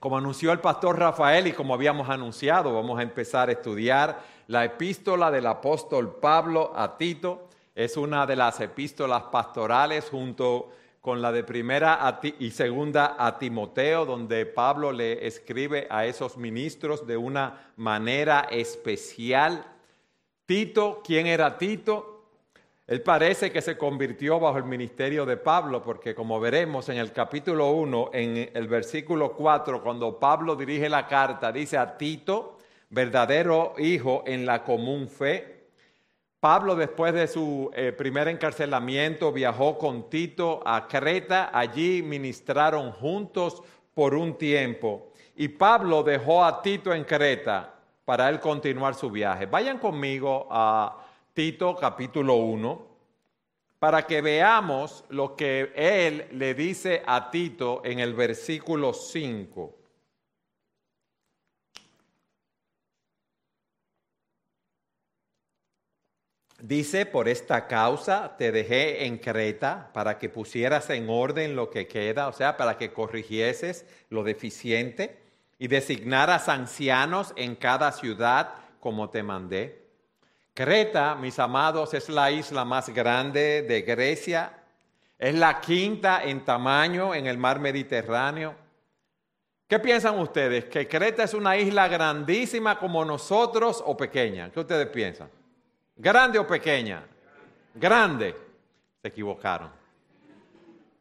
Como anunció el pastor Rafael y como habíamos anunciado, vamos a empezar a estudiar la epístola del apóstol Pablo a Tito. Es una de las epístolas pastorales junto con la de primera y segunda a Timoteo, donde Pablo le escribe a esos ministros de una manera especial. Tito, ¿quién era Tito? Él parece que se convirtió bajo el ministerio de Pablo, porque como veremos en el capítulo 1, en el versículo 4, cuando Pablo dirige la carta, dice a Tito, verdadero hijo en la común fe. Pablo, después de su eh, primer encarcelamiento, viajó con Tito a Creta, allí ministraron juntos por un tiempo. Y Pablo dejó a Tito en Creta para él continuar su viaje. Vayan conmigo a Tito capítulo 1, para que veamos lo que él le dice a Tito en el versículo 5. Dice, por esta causa te dejé en Creta para que pusieras en orden lo que queda, o sea, para que corrigieses lo deficiente y designaras ancianos en cada ciudad como te mandé. Creta, mis amados, es la isla más grande de Grecia. Es la quinta en tamaño en el mar Mediterráneo. ¿Qué piensan ustedes? ¿Que Creta es una isla grandísima como nosotros o pequeña? ¿Qué ustedes piensan? ¿Grande o pequeña? Grande. Se equivocaron.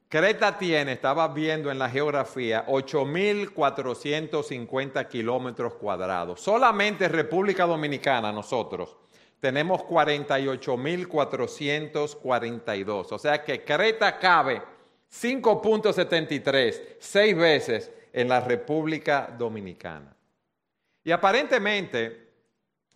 Creta tiene, estaba viendo en la geografía, 8.450 kilómetros cuadrados. Solamente República Dominicana, nosotros, tenemos 48.442. O sea que Creta cabe 5.73, seis veces en la República Dominicana. Y aparentemente,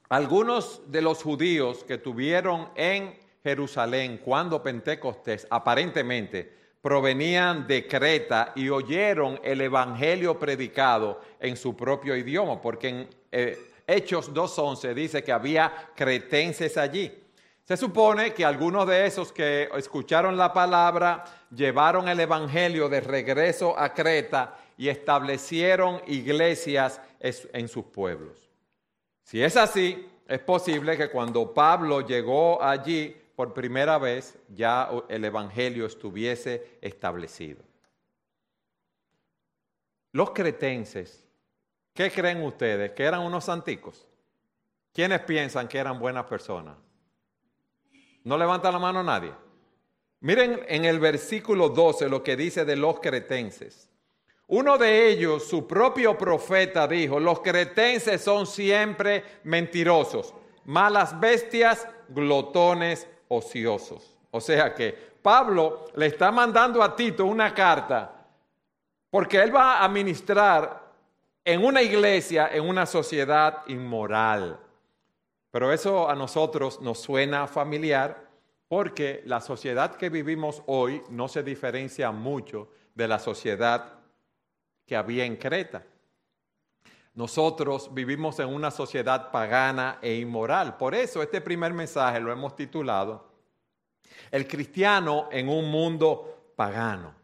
algunos de los judíos que tuvieron en Jerusalén cuando Pentecostés, aparentemente, provenían de Creta y oyeron el Evangelio predicado en su propio idioma, porque en, eh, Hechos 2.11 dice que había cretenses allí. Se supone que algunos de esos que escucharon la palabra llevaron el Evangelio de regreso a Creta y establecieron iglesias en sus pueblos. Si es así, es posible que cuando Pablo llegó allí por primera vez ya el Evangelio estuviese establecido. Los cretenses ¿Qué creen ustedes? ¿Que eran unos santicos? ¿Quiénes piensan que eran buenas personas? ¿No levanta la mano nadie? Miren en el versículo 12 lo que dice de los cretenses. Uno de ellos, su propio profeta, dijo, los cretenses son siempre mentirosos, malas bestias, glotones, ociosos. O sea que Pablo le está mandando a Tito una carta porque él va a ministrar en una iglesia, en una sociedad inmoral. Pero eso a nosotros nos suena familiar porque la sociedad que vivimos hoy no se diferencia mucho de la sociedad que había en Creta. Nosotros vivimos en una sociedad pagana e inmoral. Por eso este primer mensaje lo hemos titulado El cristiano en un mundo pagano.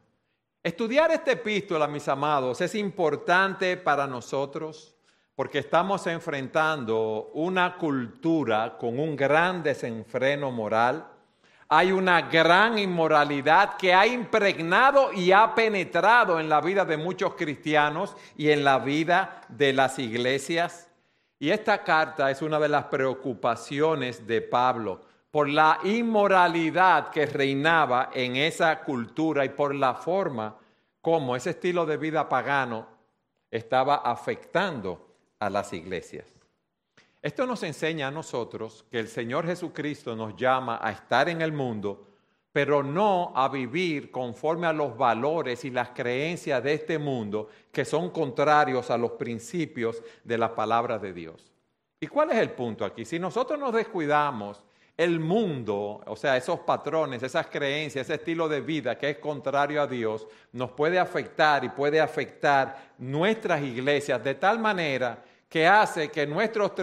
Estudiar esta epístola, mis amados, es importante para nosotros porque estamos enfrentando una cultura con un gran desenfreno moral. Hay una gran inmoralidad que ha impregnado y ha penetrado en la vida de muchos cristianos y en la vida de las iglesias. Y esta carta es una de las preocupaciones de Pablo por la inmoralidad que reinaba en esa cultura y por la forma como ese estilo de vida pagano estaba afectando a las iglesias. Esto nos enseña a nosotros que el Señor Jesucristo nos llama a estar en el mundo, pero no a vivir conforme a los valores y las creencias de este mundo que son contrarios a los principios de la palabra de Dios. ¿Y cuál es el punto aquí? Si nosotros nos descuidamos el mundo, o sea, esos patrones, esas creencias, ese estilo de vida que es contrario a Dios, nos puede afectar y puede afectar nuestras iglesias de tal manera que hace que nuestros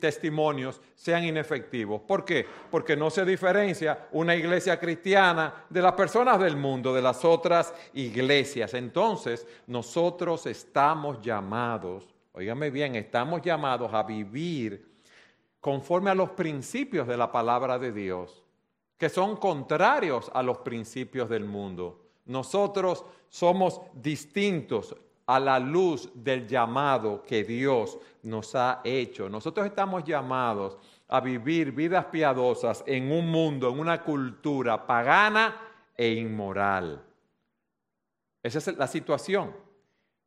testimonios sean inefectivos. ¿Por qué? Porque no se diferencia una iglesia cristiana de las personas del mundo, de las otras iglesias. Entonces, nosotros estamos llamados, oígame bien, estamos llamados a vivir conforme a los principios de la palabra de Dios, que son contrarios a los principios del mundo. Nosotros somos distintos a la luz del llamado que Dios nos ha hecho. Nosotros estamos llamados a vivir vidas piadosas en un mundo, en una cultura pagana e inmoral. Esa es la situación.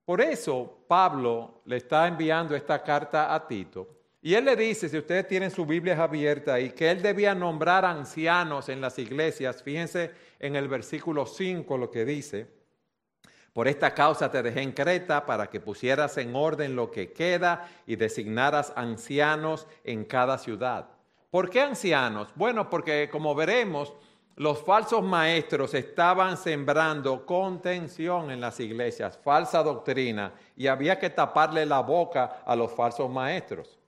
Por eso Pablo le está enviando esta carta a Tito. Y él le dice, si ustedes tienen su Biblia abierta ahí, que él debía nombrar ancianos en las iglesias. Fíjense en el versículo 5 lo que dice. Por esta causa te dejé en Creta para que pusieras en orden lo que queda y designaras ancianos en cada ciudad. ¿Por qué ancianos? Bueno, porque como veremos, los falsos maestros estaban sembrando contención en las iglesias, falsa doctrina, y había que taparle la boca a los falsos maestros.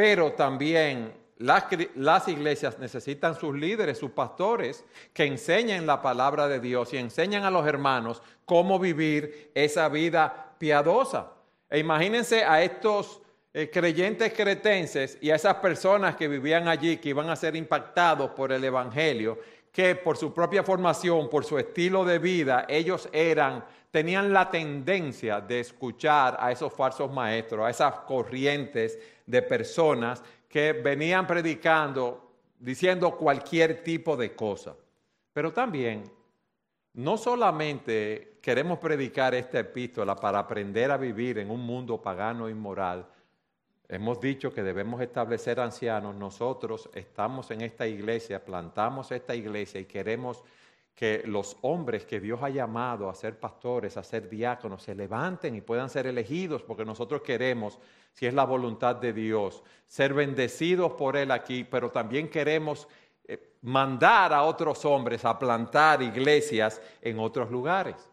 Pero también las, iglesias necesitan sus líderes, sus pastores, que enseñen la palabra de Dios y enseñan a los hermanos cómo vivir esa vida piadosa. E imagínense a estos eh, creyentes cretenses y a esas personas que vivían allí, que iban a ser impactados por el Evangelio, que por su propia formación, por su estilo de vida, ellos eran, tenían la tendencia de escuchar a esos falsos maestros, a esas corrientes de personas que venían predicando, diciendo cualquier tipo de cosa. Pero también, no solamente queremos predicar esta epístola para aprender a vivir en un mundo pagano e inmoral, hemos dicho que debemos establecer ancianos, nosotros estamos en esta iglesia, plantamos esta iglesia y queremos que los hombres que Dios ha llamado a ser pastores, a ser diáconos, se levanten y puedan ser elegidos, porque nosotros queremos, si es la voluntad de Dios, ser bendecidos por Él aquí, pero también queremos eh, mandar a otros hombres a plantar iglesias en otros lugares.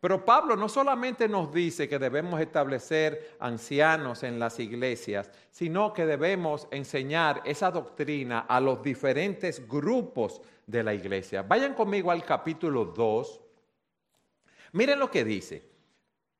Pero Pablo no solamente nos dice que debemos establecer ancianos en las iglesias, sino que debemos enseñar esa doctrina a los diferentes grupos de la iglesia. Vayan conmigo al capítulo 2. Miren lo que dice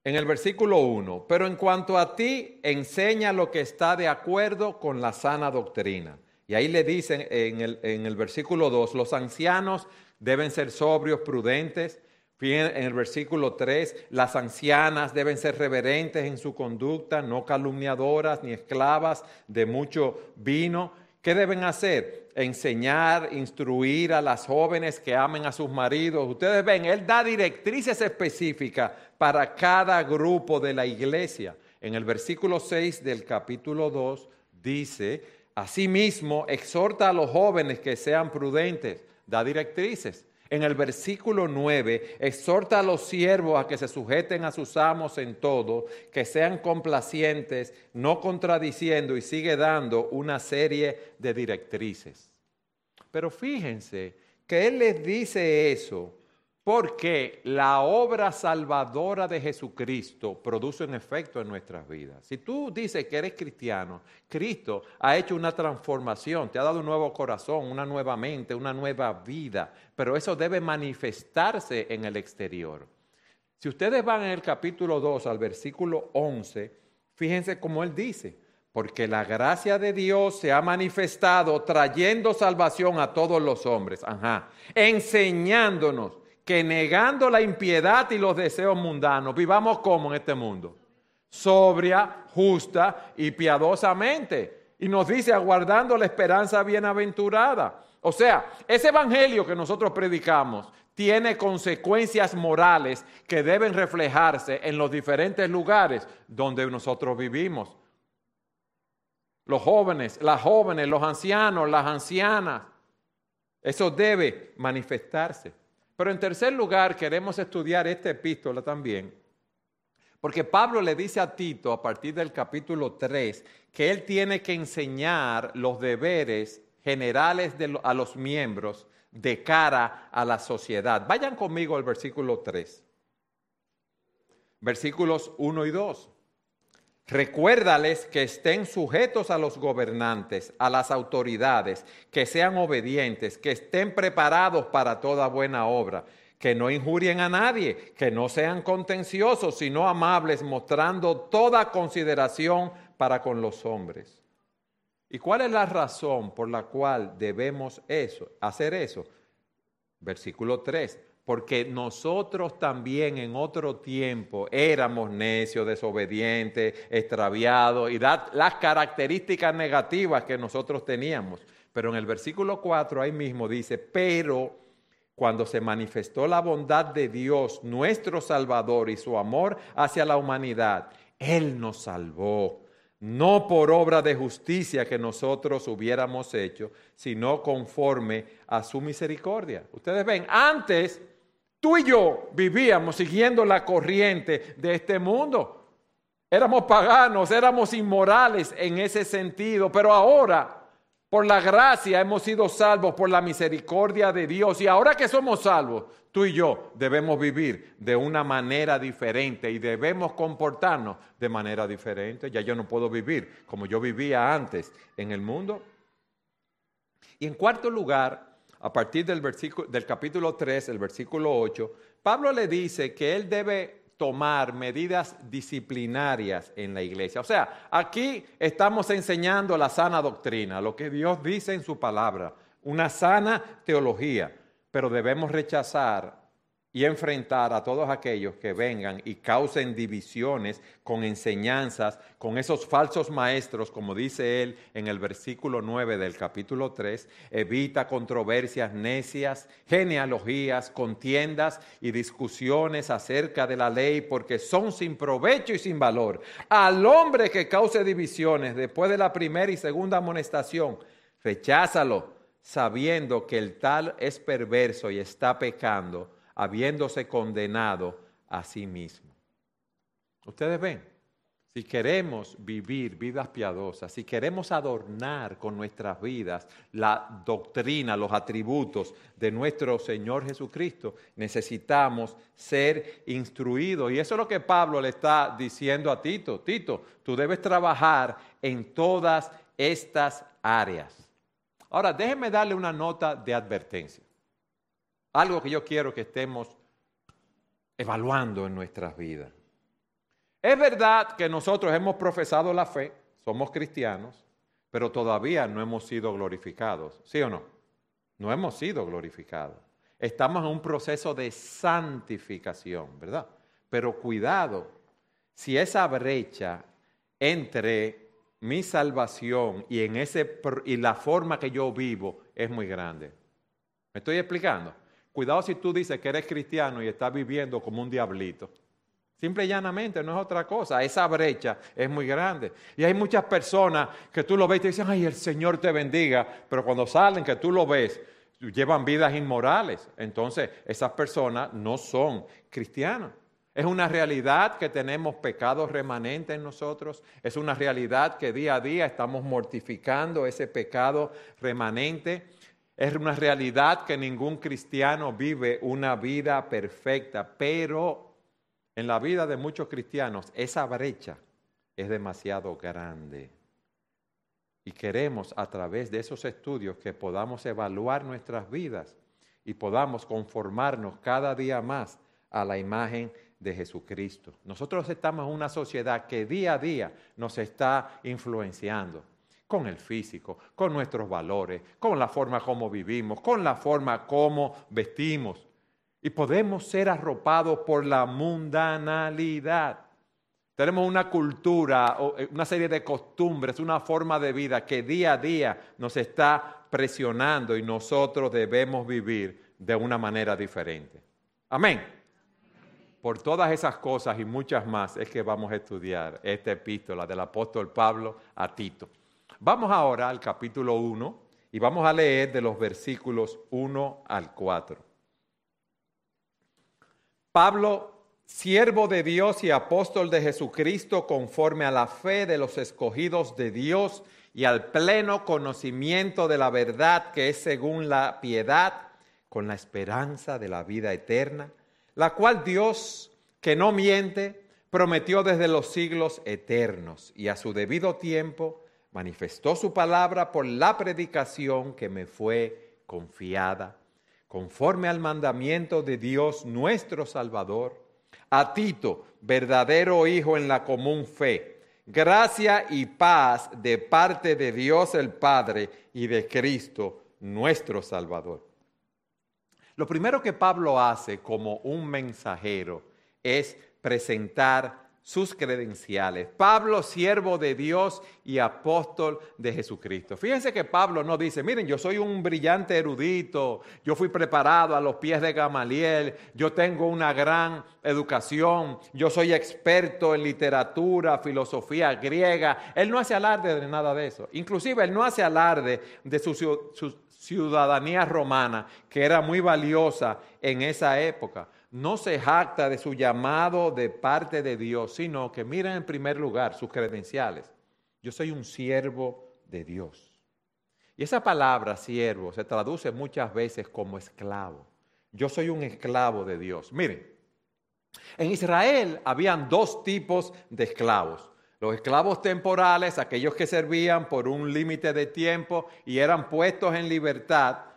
en el versículo 1. Pero en cuanto a ti, enseña lo que está de acuerdo con la sana doctrina. Y ahí le dicen en el, en el versículo 2, los ancianos deben ser sobrios, prudentes. En el versículo 3, las ancianas deben ser reverentes en su conducta, no calumniadoras ni esclavas de mucho vino. ¿Qué deben hacer? enseñar, instruir a las jóvenes que amen a sus maridos. Ustedes ven, Él da directrices específicas para cada grupo de la iglesia. En el versículo 6 del capítulo 2 dice, asimismo, exhorta a los jóvenes que sean prudentes, da directrices. En el versículo 9, exhorta a los siervos a que se sujeten a sus amos en todo, que sean complacientes, no contradiciendo y sigue dando una serie de directrices. Pero fíjense que Él les dice eso porque la obra salvadora de Jesucristo produce un efecto en nuestras vidas. Si tú dices que eres cristiano, Cristo ha hecho una transformación, te ha dado un nuevo corazón, una nueva mente, una nueva vida, pero eso debe manifestarse en el exterior. Si ustedes van en el capítulo 2 al versículo 11, fíjense cómo él dice, porque la gracia de Dios se ha manifestado trayendo salvación a todos los hombres, ajá, enseñándonos que negando la impiedad y los deseos mundanos, vivamos como en este mundo, sobria, justa y piadosamente. Y nos dice, aguardando la esperanza bienaventurada. O sea, ese evangelio que nosotros predicamos tiene consecuencias morales que deben reflejarse en los diferentes lugares donde nosotros vivimos. Los jóvenes, las jóvenes, los ancianos, las ancianas. Eso debe manifestarse. Pero en tercer lugar, queremos estudiar esta epístola también, porque Pablo le dice a Tito a partir del capítulo 3 que él tiene que enseñar los deberes generales a los miembros de cara a la sociedad. Vayan conmigo al versículo 3. Versículos 1 y 2. Recuérdales que estén sujetos a los gobernantes, a las autoridades, que sean obedientes, que estén preparados para toda buena obra, que no injurien a nadie, que no sean contenciosos, sino amables, mostrando toda consideración para con los hombres. ¿Y cuál es la razón por la cual debemos eso, hacer eso? Versículo 3 porque nosotros también en otro tiempo éramos necios, desobedientes, extraviados y las características negativas que nosotros teníamos. Pero en el versículo 4 ahí mismo dice, pero cuando se manifestó la bondad de Dios, nuestro Salvador y su amor hacia la humanidad, Él nos salvó no por obra de justicia que nosotros hubiéramos hecho, sino conforme a su misericordia. Ustedes ven, antes Tú y yo vivíamos siguiendo la corriente de este mundo. Éramos paganos, éramos inmorales en ese sentido, pero ahora, por la gracia, hemos sido salvos por la misericordia de Dios. Y ahora que somos salvos, tú y yo debemos vivir de una manera diferente y debemos comportarnos de manera diferente. Ya yo no puedo vivir como yo vivía antes en el mundo. Y en cuarto lugar, a partir del, versículo, del capítulo 3, el versículo 8, Pablo le dice que él debe tomar medidas disciplinarias en la iglesia. O sea, aquí estamos enseñando la sana doctrina, lo que Dios dice en su palabra, una sana teología, pero debemos rechazar y enfrentar a todos aquellos que vengan y causen divisiones con enseñanzas, con esos falsos maestros, como dice él en el versículo 9 del capítulo 3, evita controversias necias, genealogías, contiendas y discusiones acerca de la ley, porque son sin provecho y sin valor. Al hombre que cause divisiones después de la primera y segunda amonestación, recházalo, sabiendo que el tal es perverso y está pecando habiéndose condenado a sí mismo. Ustedes ven, si queremos vivir vidas piadosas, si queremos adornar con nuestras vidas la doctrina, los atributos de nuestro Señor Jesucristo, necesitamos ser instruidos. Y eso es lo que Pablo le está diciendo a Tito. Tito, tú debes trabajar en todas estas áreas. Ahora, déjenme darle una nota de advertencia. Algo que yo quiero que estemos evaluando en nuestras vidas. Es verdad que nosotros hemos profesado la fe, somos cristianos, pero todavía no hemos sido glorificados, ¿sí o no? No hemos sido glorificados. Estamos en un proceso de santificación, ¿verdad? Pero cuidado, si esa brecha entre mi salvación y, en ese, y la forma que yo vivo es muy grande. ¿Me estoy explicando? Cuidado si tú dices que eres cristiano y estás viviendo como un diablito. Simple y llanamente, no es otra cosa. Esa brecha es muy grande. Y hay muchas personas que tú lo ves y te dicen, ay, el Señor te bendiga. Pero cuando salen, que tú lo ves, llevan vidas inmorales. Entonces, esas personas no son cristianas. Es una realidad que tenemos pecados remanentes en nosotros. Es una realidad que día a día estamos mortificando ese pecado remanente. Es una realidad que ningún cristiano vive una vida perfecta, pero en la vida de muchos cristianos esa brecha es demasiado grande. Y queremos a través de esos estudios que podamos evaluar nuestras vidas y podamos conformarnos cada día más a la imagen de Jesucristo. Nosotros estamos en una sociedad que día a día nos está influenciando con el físico, con nuestros valores, con la forma como vivimos, con la forma como vestimos. Y podemos ser arropados por la mundanalidad. Tenemos una cultura, eh, una serie de costumbres, una forma de vida que día a día nos está presionando y nosotros debemos vivir de una manera diferente. Amén. Por todas esas cosas y muchas más es que vamos a estudiar esta epístola del apóstol Pablo a Tito. Vamos ahora al capítulo 1 y vamos a leer de los versículos 1 al 4. Pablo, siervo de Dios y apóstol de Jesucristo, conforme a la fe de los escogidos de Dios y al pleno conocimiento de la verdad que es según la piedad, con la esperanza de la vida eterna, la cual Dios, que no miente, prometió desde los siglos eternos y a su debido tiempo manifestó su palabra por la predicación que me fue confiada, conforme al mandamiento de Dios nuestro Salvador, a Tito, verdadero hijo en la común fe, gracia y paz de parte de Dios el Padre y de Cristo nuestro Salvador. Lo primero que Pablo hace como un mensajero es presentar sus credenciales. Pablo, siervo de Dios y apóstol de Jesucristo. Fíjense que Pablo no dice, miren, yo soy un brillante erudito, yo fui preparado a los pies de Gamaliel, yo tengo una gran educación, yo soy experto en literatura, filosofía griega. Él no hace alarde de nada de eso. Inclusive él no hace alarde de su, su ciudadanía romana, que era muy valiosa en esa época no se jacta de su llamado de parte de Dios, sino que mira en primer lugar sus credenciales. Yo soy un siervo de Dios. Y esa palabra siervo se traduce muchas veces como esclavo. Yo soy un esclavo de Dios. Miren, en Israel habían dos tipos de esclavos. Los esclavos temporales, aquellos que servían por un límite de tiempo y eran puestos en libertad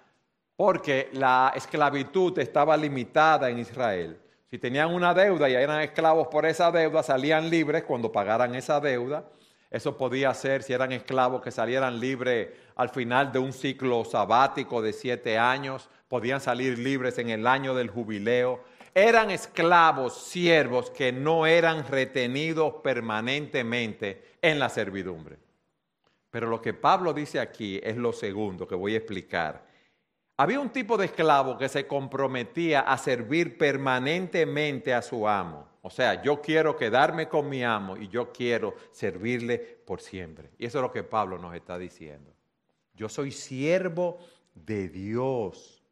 porque la esclavitud estaba limitada en Israel. Si tenían una deuda y eran esclavos por esa deuda, salían libres cuando pagaran esa deuda. Eso podía ser, si eran esclavos, que salieran libres al final de un ciclo sabático de siete años, podían salir libres en el año del jubileo. Eran esclavos, siervos, que no eran retenidos permanentemente en la servidumbre. Pero lo que Pablo dice aquí es lo segundo que voy a explicar había un tipo de esclavo que se comprometía a servir permanentemente a su amo. O sea, yo quiero quedarme con mi amo y yo quiero servirle por siempre. Y eso es lo que Pablo nos está diciendo. Yo soy siervo de Dios.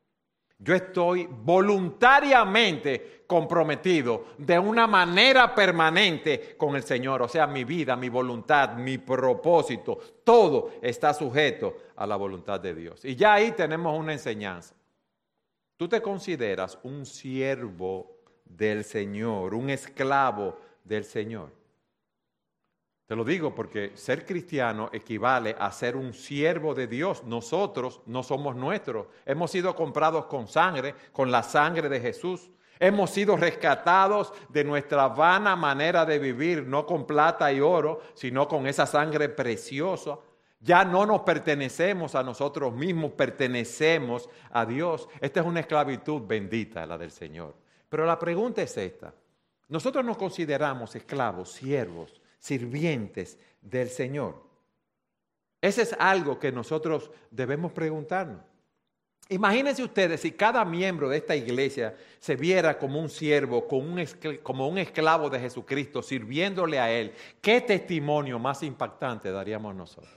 Yo estoy voluntariamente comprometido de una manera permanente con el Señor. O sea, mi vida, mi voluntad, mi propósito, todo está sujeto a la voluntad de Dios. Y ya ahí tenemos una enseñanza. Tú te consideras un siervo del Señor, un esclavo del Señor. Te lo digo porque ser cristiano equivale a ser un siervo de Dios. Nosotros no somos nuestros. Hemos sido comprados con sangre, con la sangre de Jesús. Hemos sido rescatados de nuestra vana manera de vivir, no con plata y oro, sino con esa sangre preciosa. Ya no nos pertenecemos a nosotros mismos, pertenecemos a Dios. Esta es una esclavitud bendita, la del Señor. Pero la pregunta es esta. Nosotros nos consideramos esclavos, siervos sirvientes del Señor. Ese es algo que nosotros debemos preguntarnos. Imagínense ustedes si cada miembro de esta iglesia se viera como un siervo, como un, esclavo de Jesucristo, sirviéndole a Él. ¿Qué testimonio más impactante daríamos nosotros?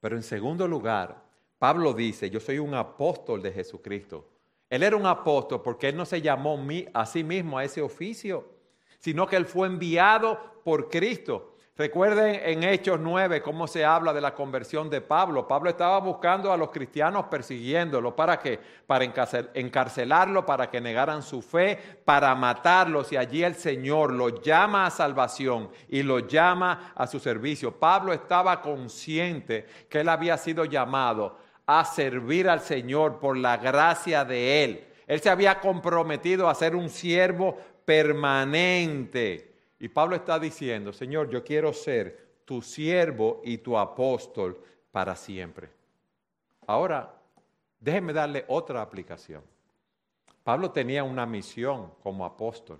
Pero en segundo lugar, Pablo dice, yo soy un apóstol de Jesucristo. Él era un apóstol porque Él no se llamó a sí mismo a ese oficio sino que Él fue enviado por Cristo. Recuerden en Hechos 9 cómo se habla de la conversión de Pablo. Pablo estaba buscando a los cristianos persiguiéndolo. ¿Para qué? Para encarcelarlo, para que negaran su fe, para matarlos. Y allí el Señor lo llama a salvación y lo llama a su servicio. Pablo estaba consciente que él había sido llamado a servir al Señor por la gracia de Él. Él se había comprometido a ser un siervo permanente. Y Pablo está diciendo, Señor, yo quiero ser tu siervo y tu apóstol para siempre. Ahora, déjenme darle otra aplicación. Pablo tenía una misión como apóstol.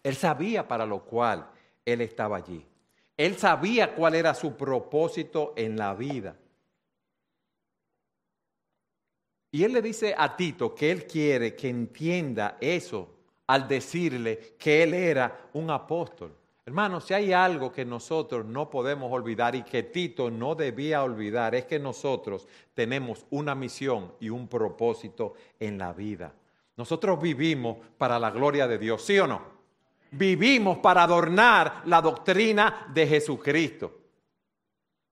Él sabía para lo cual él estaba allí. Él sabía cuál era su propósito en la vida. Y él le dice a Tito que él quiere que entienda eso al decirle que él era un apóstol. Hermanos, si hay algo que nosotros no podemos olvidar y que Tito no debía olvidar, es que nosotros tenemos una misión y un propósito en la vida. Nosotros vivimos para la gloria de Dios, ¿sí o no? Vivimos para adornar la doctrina de Jesucristo.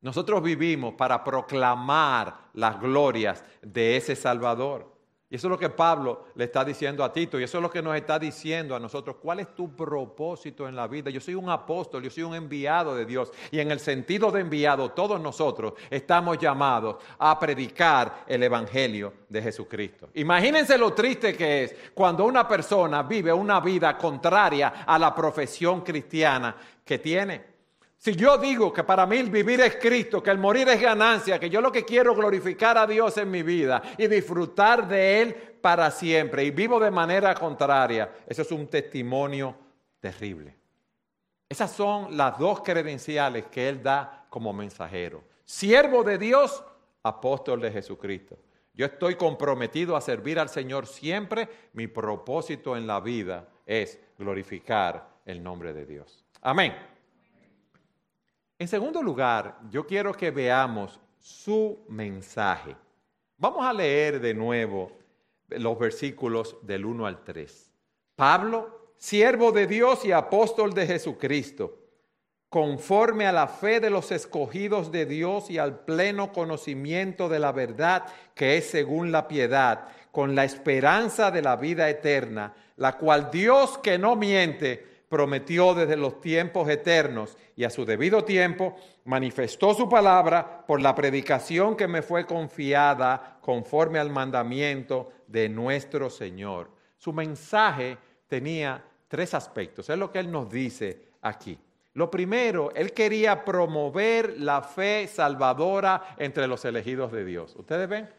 Nosotros vivimos para proclamar las glorias de ese Salvador. Y eso es lo que Pablo le está diciendo a Tito y eso es lo que nos está diciendo a nosotros. ¿Cuál es tu propósito en la vida? Yo soy un apóstol, yo soy un enviado de Dios y en el sentido de enviado todos nosotros estamos llamados a predicar el Evangelio de Jesucristo. Imagínense lo triste que es cuando una persona vive una vida contraria a la profesión cristiana que tiene. Si yo digo que para mí el vivir es Cristo, que el morir es ganancia, que yo lo que quiero es glorificar a Dios en mi vida y disfrutar de Él para siempre y vivo de manera contraria, eso es un testimonio terrible. Esas son las dos credenciales que Él da como mensajero. Siervo de Dios, apóstol de Jesucristo. Yo estoy comprometido a servir al Señor siempre. Mi propósito en la vida es glorificar el nombre de Dios. Amén. En segundo lugar, yo quiero que veamos su mensaje. Vamos a leer de nuevo los versículos del 1 al 3. Pablo, siervo de Dios y apóstol de Jesucristo, conforme a la fe de los escogidos de Dios y al pleno conocimiento de la verdad que es según la piedad, con la esperanza de la vida eterna, la cual Dios que no miente, prometió desde los tiempos eternos y a su debido tiempo manifestó su palabra por la predicación que me fue confiada conforme al mandamiento de nuestro Señor. Su mensaje tenía tres aspectos, es lo que él nos dice aquí. Lo primero, él quería promover la fe salvadora entre los elegidos de Dios. ¿Ustedes ven?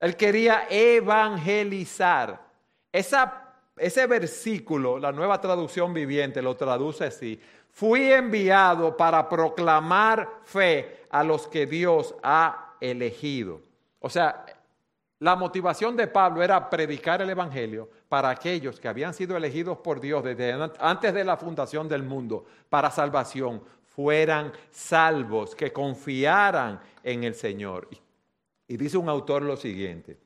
Él quería evangelizar. Esa ese versículo, la nueva traducción viviente lo traduce así. Fui enviado para proclamar fe a los que Dios ha elegido. O sea, la motivación de Pablo era predicar el Evangelio para aquellos que habían sido elegidos por Dios desde antes de la fundación del mundo para salvación, fueran salvos, que confiaran en el Señor. Y dice un autor lo siguiente,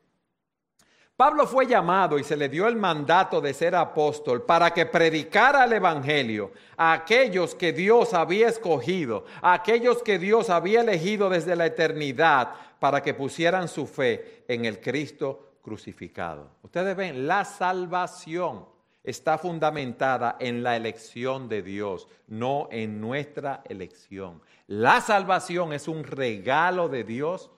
Pablo fue llamado y se le dio el mandato de ser apóstol para que predicara el Evangelio a aquellos que Dios había escogido, a aquellos que Dios había elegido desde la eternidad para que pusieran su fe en el Cristo crucificado. Ustedes ven, la salvación está fundamentada en la elección de Dios, no en nuestra elección. La salvación es un regalo de Dios,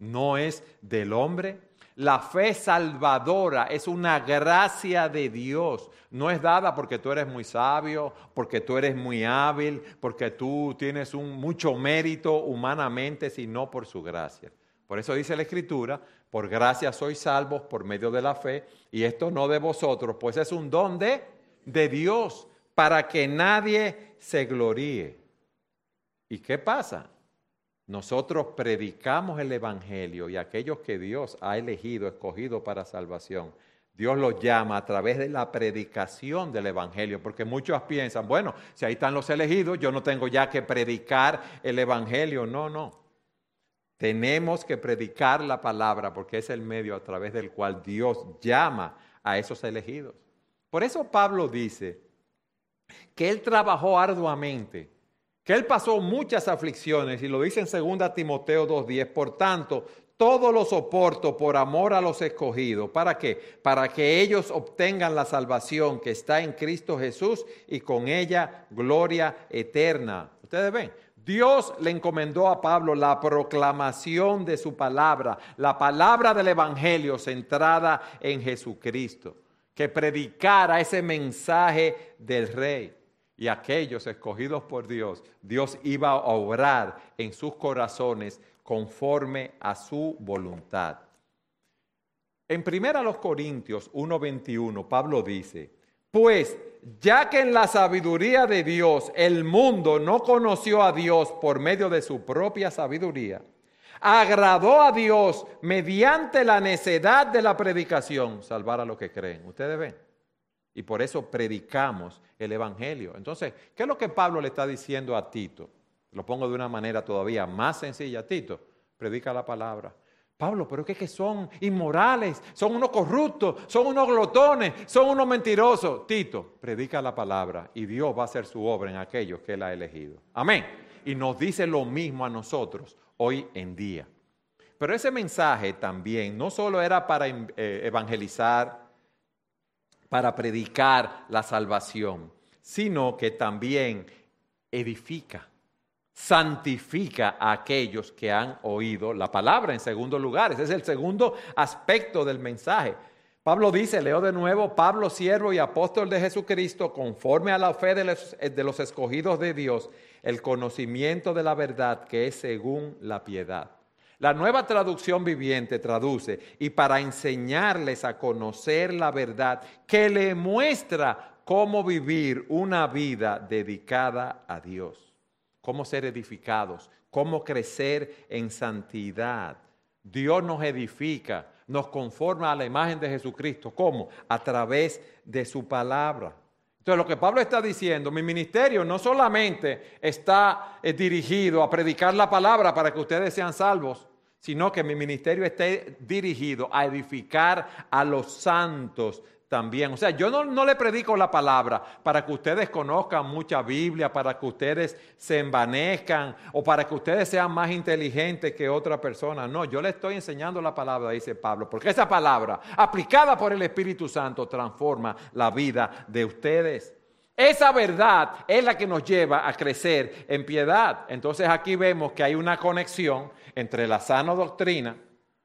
no es del hombre la fe salvadora es una gracia de Dios. No es dada porque tú eres muy sabio, porque tú eres muy hábil, porque tú tienes mucho mérito humanamente, sino por su gracia. Por eso dice la Escritura, por gracia sois salvos por medio de la fe, y esto no de vosotros, pues es un don de, de Dios, para que nadie se gloríe. ¿Y qué pasa? Nosotros predicamos el Evangelio y aquellos que Dios ha elegido, escogido para salvación, Dios los llama a través de la predicación del Evangelio, porque muchos piensan, bueno, si ahí están los elegidos, yo no tengo ya que predicar el Evangelio. No, no. Tenemos que predicar la palabra porque es el medio a través del cual Dios llama a esos elegidos. Por eso Pablo dice que él trabajó arduamente que él pasó muchas aflicciones, y lo dice en 2 Timoteo 2.10, por tanto, todo lo soporto por amor a los escogidos. ¿Para qué? Para que ellos obtengan la salvación que está en Cristo Jesús y con ella gloria eterna. Ustedes ven, Dios le encomendó a Pablo la proclamación de su palabra, la palabra del Evangelio centrada en Jesucristo, que predicara ese mensaje del Rey y aquellos escogidos por Dios, Dios iba a obrar en sus corazones conforme a su voluntad. En 1 Corintios 1:21, Pablo dice, pues ya que en la sabiduría de Dios el mundo no conoció a Dios por medio de su propia sabiduría, agradó a Dios mediante la necedad de la predicación salvar a los que creen. ¿Ustedes ven? Y por eso predicamos el Evangelio. Entonces, ¿qué es lo que Pablo le está diciendo a Tito? Lo pongo de una manera todavía más sencilla. Tito, predica la palabra. Pablo, pero es que son inmorales, son unos corruptos, son unos glotones, son unos mentirosos. Tito, predica la palabra y Dios va a hacer su obra en aquellos que Él ha elegido. Amén. Y nos dice lo mismo a nosotros hoy en día. Pero ese mensaje también no solo era para eh, evangelizar, para predicar la salvación, sino que también edifica, santifica a aquellos que han oído la palabra en segundo lugar. Ese es el segundo aspecto del mensaje. Pablo dice, leo de nuevo, Pablo, siervo y apóstol de Jesucristo, conforme a la fe de los, de los escogidos de Dios, el conocimiento de la verdad que es según la piedad. La nueva traducción viviente traduce, y para enseñarles a conocer la verdad que le muestra cómo vivir una vida dedicada a Dios, cómo ser edificados, cómo crecer en santidad. Dios nos edifica, nos conforma a la imagen de Jesucristo. ¿Cómo? A través de su palabra. Entonces lo que Pablo está diciendo, mi ministerio no solamente está eh, dirigido a predicar la palabra para que ustedes sean salvos, sino que mi ministerio esté dirigido a edificar a los santos también. O sea, yo no, le predico la palabra para que ustedes conozcan mucha Biblia, para que ustedes se envanezcan o para que ustedes sean más inteligentes que otra persona. No, yo le estoy enseñando la palabra, dice Pablo, porque esa palabra, aplicada por el Espíritu Santo, transforma la vida de ustedes. Esa verdad es la que nos lleva a crecer en piedad. Entonces aquí vemos que hay una conexión entre la sana doctrina,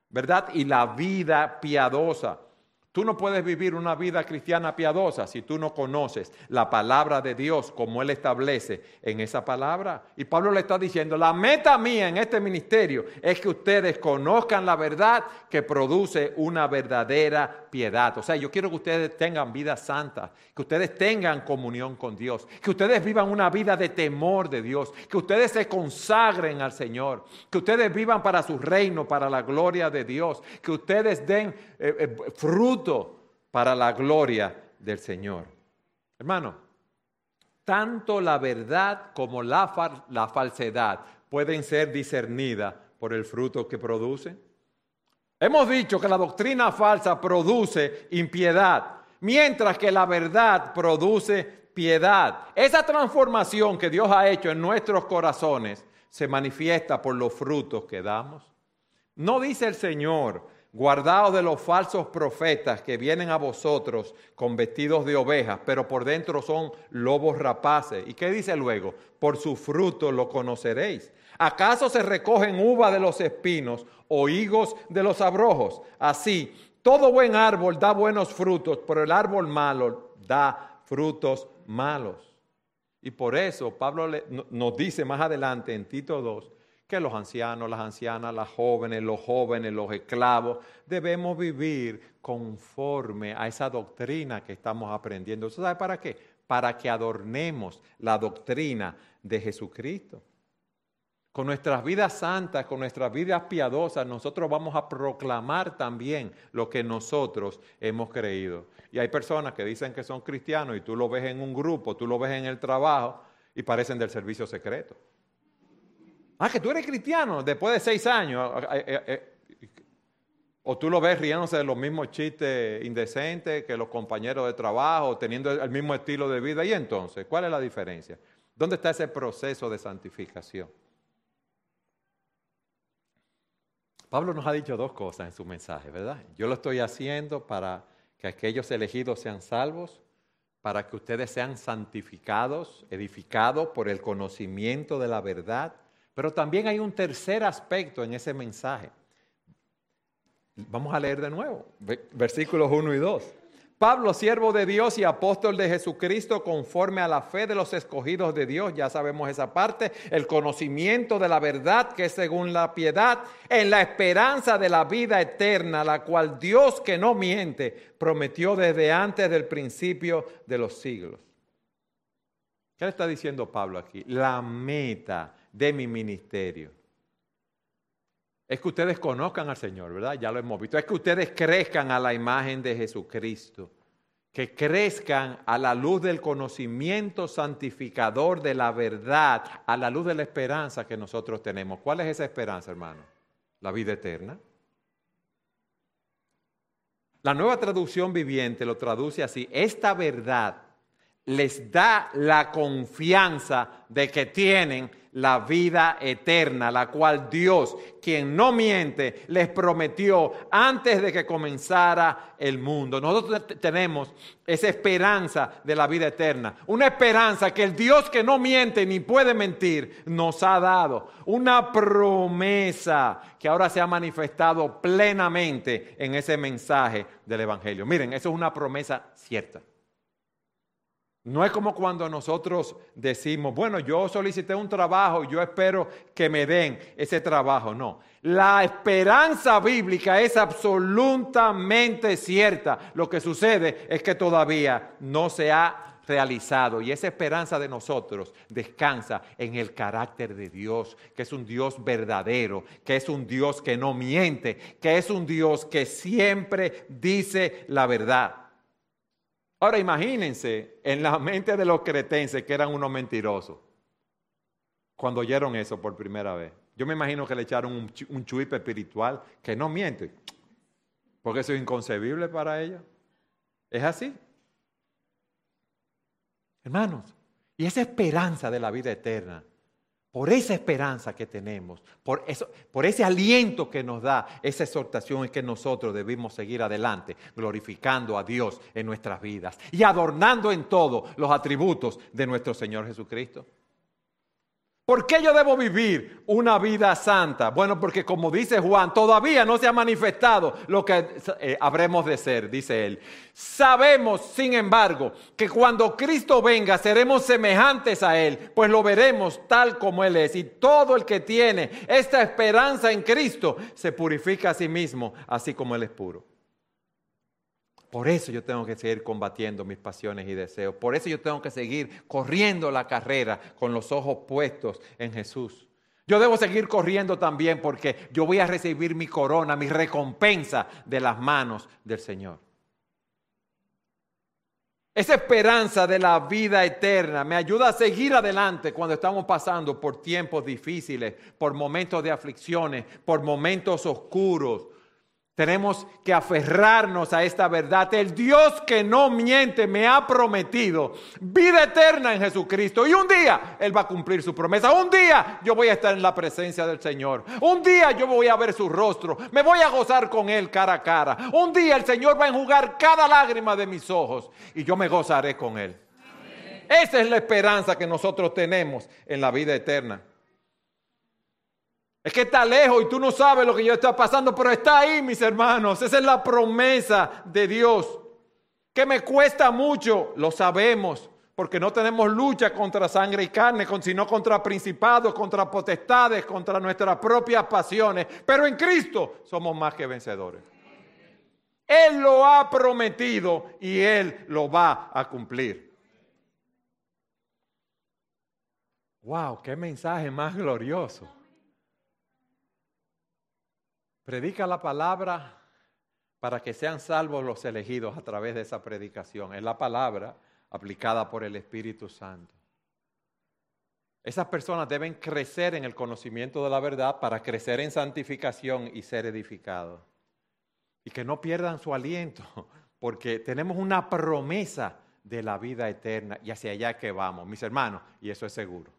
¿verdad? Y la vida piadosa. Tú no puedes vivir una vida cristiana piadosa si tú no conoces la palabra de Dios como Él establece en esa palabra. Y Pablo le está diciendo, la meta mía en este ministerio es que ustedes conozcan la verdad que produce una verdadera piedad. O sea, yo quiero que ustedes tengan vida santa, que ustedes tengan comunión con Dios, que ustedes vivan una vida de temor de Dios, que ustedes se consagren al Señor, que ustedes vivan para su reino, para la gloria de Dios, que ustedes den eh, eh, fruto para la gloria del Señor. Hermano, tanto la verdad como la, la falsedad pueden ser discernidas por el fruto que produce. Hemos dicho que la doctrina falsa produce impiedad, mientras que la verdad produce piedad. Esa transformación que Dios ha hecho en nuestros corazones se manifiesta por los frutos que damos. No dice el Señor, guardaos de los falsos profetas que vienen a vosotros con vestidos de ovejas, pero por dentro son lobos rapaces. ¿Y qué dice luego? Por su fruto lo conoceréis. ¿Acaso se recogen uva de los espinos o higos de los abrojos? Así, todo buen árbol da buenos frutos, pero el árbol malo da frutos malos. Y por eso Pablo nos dice más adelante en Tito 2, que los ancianos, las ancianas, las jóvenes, los jóvenes, los esclavos, debemos vivir conforme a esa doctrina que estamos aprendiendo. ¿Sabe para qué? Para que adornemos la doctrina de Jesucristo. Con nuestras vidas santas, con nuestras vidas piadosas, nosotros vamos a proclamar también lo que nosotros hemos creído. Y hay personas que dicen que son cristianos y tú lo ves en un grupo, tú lo ves en el trabajo y parecen del servicio secreto. Ah, que tú eres cristiano después de seis años. Eh, eh, eh, o tú lo ves riéndose de los mismos chistes indecentes que los compañeros de trabajo, teniendo el mismo estilo de vida. ¿Y entonces cuál es la diferencia? ¿Dónde está ese proceso de santificación? Pablo nos ha dicho dos cosas en su mensaje, ¿verdad? Yo lo estoy haciendo para que aquellos elegidos sean salvos, para que ustedes sean santificados, edificados por el conocimiento de la verdad pero también hay un tercer aspecto en ese mensaje. Vamos a leer de nuevo, versículos 1 y 2. Pablo, siervo de Dios y apóstol de Jesucristo, conforme a la fe de los escogidos de Dios, ya sabemos esa parte, el conocimiento de la verdad que es según la piedad, en la esperanza de la vida eterna, la cual Dios que no miente prometió desde antes del principio de los siglos. ¿Qué le está diciendo Pablo aquí? La meta de mi ministerio. Es que ustedes conozcan al Señor, ¿verdad? Ya lo hemos visto. Es que ustedes crezcan a la imagen de Jesucristo. Que crezcan a la luz del conocimiento santificador de la verdad, a la luz de la esperanza que nosotros tenemos. ¿Cuál es esa esperanza, hermano? La vida eterna. La nueva traducción viviente lo traduce así. Esta verdad les da la confianza de que tienen la vida eterna, la cual Dios, quien no miente, les prometió antes de que comenzara el mundo. Nosotros tenemos esa esperanza de la vida eterna, una esperanza que el Dios que no miente ni puede mentir nos ha dado, una promesa que ahora se ha manifestado plenamente en ese mensaje del Evangelio. Miren, eso es una promesa cierta. No es como cuando nosotros decimos, bueno, yo solicité un trabajo, yo espero que me den ese trabajo. No, la esperanza bíblica es absolutamente cierta. Lo que sucede es que todavía no se ha realizado y esa esperanza de nosotros descansa en el carácter de Dios, que es un Dios verdadero, que es un Dios que no miente, que es un Dios que siempre dice la verdad. Ahora imagínense en la mente de los cretenses que eran unos mentirosos cuando oyeron eso por primera vez. Yo me imagino que le echaron un, un chuipe espiritual que no miente, porque eso es inconcebible para ellos. Es así. Hermanos, y esa esperanza de la vida eterna por esa esperanza que tenemos, por, eso, por ese aliento que nos da esa exhortación es que nosotros debemos seguir adelante, glorificando a Dios en nuestras vidas y adornando en todo los atributos de nuestro Señor Jesucristo. ¿Por qué yo debo vivir una vida santa? Bueno, porque como dice Juan, todavía no se ha manifestado lo que eh, habremos de ser, dice él. Sabemos, sin embargo, que cuando Cristo venga seremos semejantes a Él, pues lo veremos tal como Él es. Y todo el que tiene esta esperanza en Cristo se purifica a sí mismo, así como Él es puro. Por eso yo tengo que seguir combatiendo mis pasiones y deseos. Por eso yo tengo que seguir corriendo la carrera con los ojos puestos en Jesús. Yo debo seguir corriendo también porque yo voy a recibir mi corona, mi recompensa de las manos del Señor. Esa esperanza de la vida eterna me ayuda a seguir adelante cuando estamos pasando por tiempos difíciles, por momentos de aflicciones, por momentos oscuros, tenemos que aferrarnos a esta verdad. El Dios que no miente me ha prometido vida eterna en Jesucristo. Y un día Él va a cumplir su promesa. Un día yo voy a estar en la presencia del Señor. Un día yo voy a ver su rostro. Me voy a gozar con Él cara a cara. Un día el Señor va a enjugar cada lágrima de mis ojos y yo me gozaré con Él. Esa es la esperanza que nosotros tenemos en la vida eterna. Es que está lejos y tú no sabes lo que yo estoy pasando, pero está ahí, mis hermanos. Esa es la promesa de Dios. Que me cuesta mucho, lo sabemos, porque no tenemos lucha contra sangre y carne, sino contra principados, contra potestades, contra nuestras propias pasiones. Pero en Cristo somos más que vencedores. Él lo ha prometido y Él lo va a cumplir. ¡Wow! ¡Qué mensaje más glorioso! Predica la palabra para que sean salvos los elegidos a través de esa predicación. Es la palabra aplicada por el Espíritu Santo. Esas personas deben crecer en el conocimiento de la verdad para crecer en santificación y ser edificados. Y que no pierdan su aliento, porque tenemos una promesa de la vida eterna y hacia allá que vamos, mis hermanos, y eso es seguro.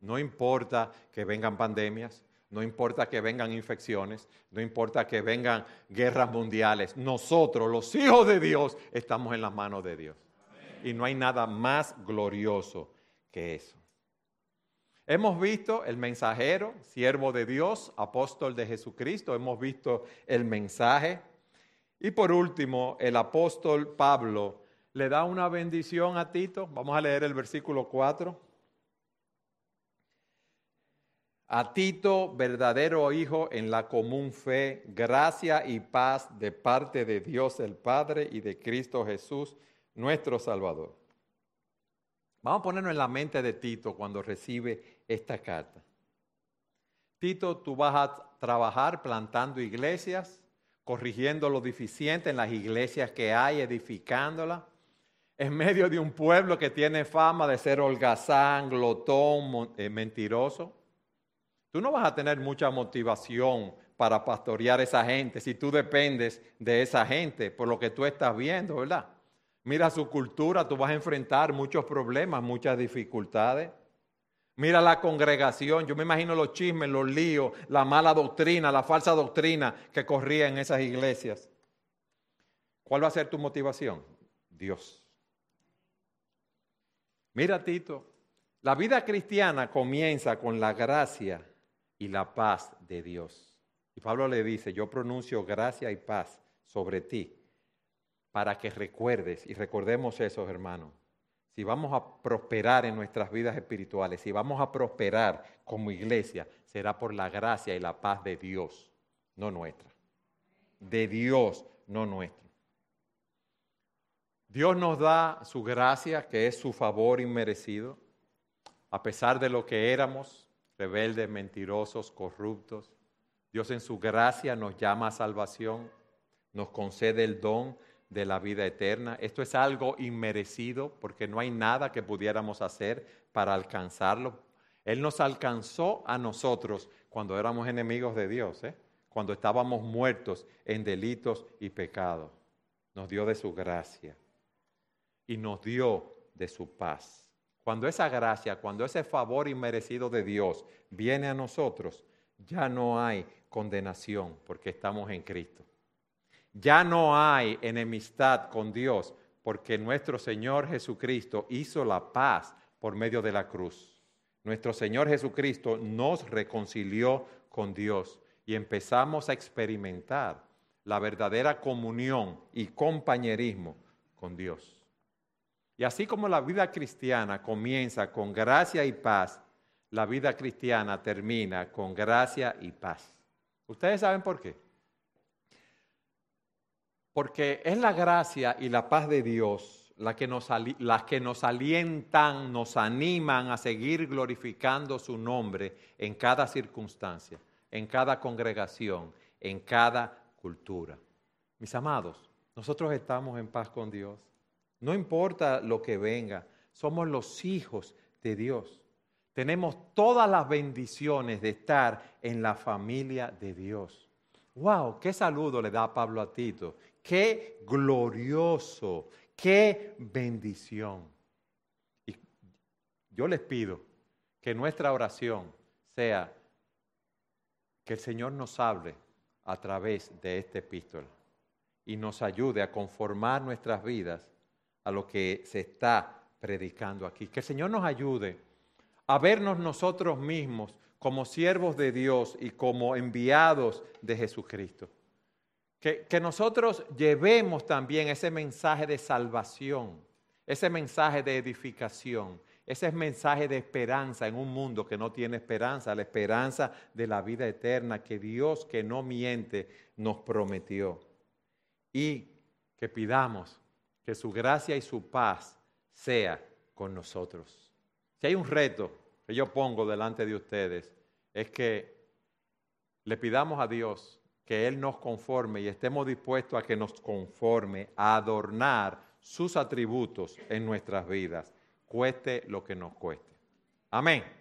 No importa que vengan pandemias, no importa que vengan infecciones, no importa que vengan guerras mundiales, nosotros, los hijos de Dios, estamos en las manos de Dios. Y no hay nada más glorioso que eso. Hemos visto el mensajero, siervo de Dios, apóstol de Jesucristo, hemos visto el mensaje. Y por último, el apóstol Pablo le da una bendición a Tito. Vamos a leer el versículo 4. A Tito, verdadero hijo en la común fe, gracia y paz de parte de Dios el Padre y de Cristo Jesús, nuestro Salvador. Vamos a ponernos en la mente de Tito cuando recibe esta carta. Tito, tú vas a trabajar plantando iglesias, corrigiendo lo deficiente en las iglesias que hay, edificándolas, en medio de un pueblo que tiene fama de ser holgazán, glotón, eh, mentiroso. Tú no vas a tener mucha motivación para pastorear a esa gente si tú dependes de esa gente por lo que tú estás viendo, ¿verdad? Mira su cultura, tú vas a enfrentar muchos problemas, muchas dificultades. Mira la congregación, yo me imagino los chismes, los líos, la mala doctrina, la falsa doctrina que corría en esas iglesias. ¿Cuál va a ser tu motivación? Dios. Mira, Tito, la vida cristiana comienza con la gracia y la paz de Dios. Y Pablo le dice, yo pronuncio gracia y paz sobre ti para que recuerdes, y recordemos eso, hermanos, si vamos a prosperar en nuestras vidas espirituales, si vamos a prosperar como iglesia, será por la gracia y la paz de Dios, no nuestra. De Dios, no nuestra. Dios nos da su gracia, que es su favor inmerecido, a pesar de lo que éramos, rebeldes, mentirosos, corruptos. Dios en su gracia nos llama a salvación, nos concede el don de la vida eterna. Esto es algo inmerecido porque no hay nada que pudiéramos hacer para alcanzarlo. Él nos alcanzó a nosotros cuando éramos enemigos de Dios, ¿eh? cuando estábamos muertos en delitos y pecados. Nos dio de su gracia y nos dio de su paz. Cuando esa gracia, cuando ese favor inmerecido de Dios viene a nosotros, ya no hay condenación porque estamos en Cristo. Ya no hay enemistad con Dios porque nuestro Señor Jesucristo hizo la paz por medio de la cruz. Nuestro Señor Jesucristo nos reconcilió con Dios y empezamos a experimentar la verdadera comunión y compañerismo con Dios. Y así como la vida cristiana comienza con gracia y paz, la vida cristiana termina con gracia y paz. ¿Ustedes saben por qué? Porque es la gracia y la paz de Dios las que, nos, alientan, nos animan a seguir glorificando su nombre en cada circunstancia, en cada congregación, en cada cultura. Mis amados, nosotros estamos en paz con Dios. No importa lo que venga, somos los hijos de Dios. Tenemos todas las bendiciones de estar en la familia de Dios. ¡Wow! ¡Qué saludo le da Pablo a Tito! Qué glorioso, qué bendición. Y yo les pido que nuestra oración sea que el Señor nos hable a través de esta epístola y nos ayude a conformar nuestras vidas a lo que se está predicando aquí. Que el Señor nos ayude a vernos nosotros mismos como siervos de Dios y como enviados de Jesucristo. Que, nosotros llevemos también ese mensaje de salvación, ese mensaje de edificación, ese mensaje de esperanza en un mundo que no tiene esperanza, la esperanza de la vida eterna que Dios que no miente nos prometió. Y que pidamos que su gracia y su paz sea con nosotros. Si hay un reto que yo pongo delante de ustedes, es que le pidamos a Dios que Él nos conforme y estemos dispuestos a que nos conforme, a adornar sus atributos en nuestras vidas, cueste lo que nos cueste. Amén.